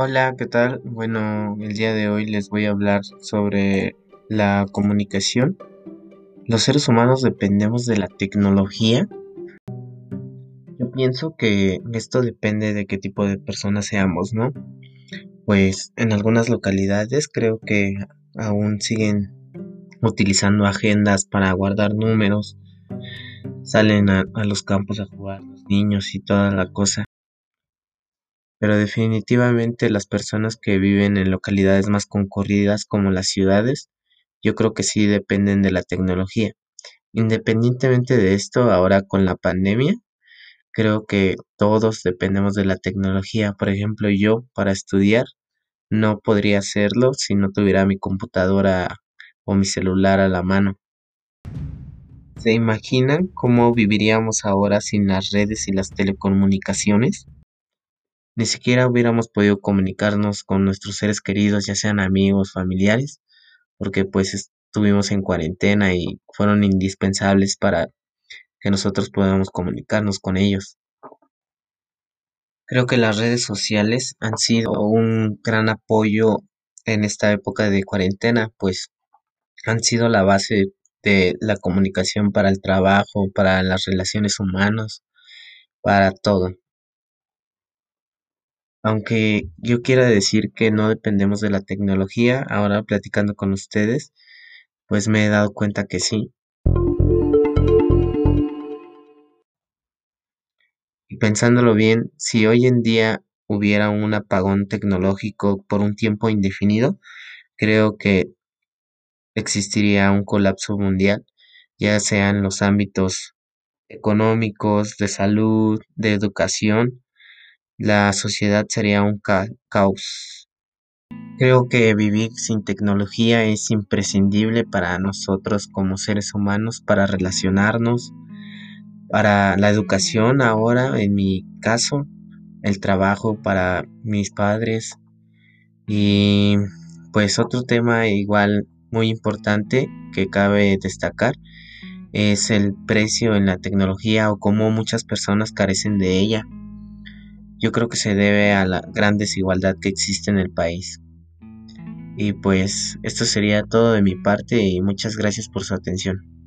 Hola, ¿qué tal? Bueno, el día de hoy les voy a hablar sobre la comunicación. Los seres humanos dependemos de la tecnología. Yo pienso que esto depende de qué tipo de personas seamos, ¿no? Pues en algunas localidades creo que aún siguen utilizando agendas para guardar números. Salen a, los campos a jugar los niños y toda la cosa pero definitivamente las personas que viven en localidades más concurridas como las ciudades, yo creo que sí dependen de la tecnología. Independientemente de esto, ahora con la pandemia, creo que todos dependemos de la tecnología. Por ejemplo, yo para estudiar no podría hacerlo si no tuviera mi computadora o mi celular a la mano. ¿Se imaginan cómo viviríamos ahora sin las redes y las telecomunicaciones? Ni siquiera hubiéramos podido comunicarnos con nuestros seres queridos, ya sean amigos, familiares, porque pues estuvimos en cuarentena y fueron indispensables para que nosotros podamos comunicarnos con ellos. Creo que las redes sociales han sido un gran apoyo en esta época de cuarentena, pues han sido la base de la comunicación para el trabajo, para las relaciones humanas, para todo. Aunque yo quiera decir que no dependemos de la tecnología, ahora platicando con ustedes, pues me he dado cuenta que sí. Y pensándolo bien, si hoy en día hubiera un apagón tecnológico por un tiempo indefinido, creo que existiría un colapso mundial, ya sea en los ámbitos económicos, de salud, de educación la sociedad sería un caos. Creo que vivir sin tecnología es imprescindible para nosotros como seres humanos, para relacionarnos, para la educación ahora, en mi caso, el trabajo para mis padres y pues otro tema igual muy importante que cabe destacar es el precio en la tecnología o cómo muchas personas carecen de ella yo creo que se debe a la gran desigualdad que existe en el país. Y pues esto sería todo de mi parte y muchas gracias por su atención.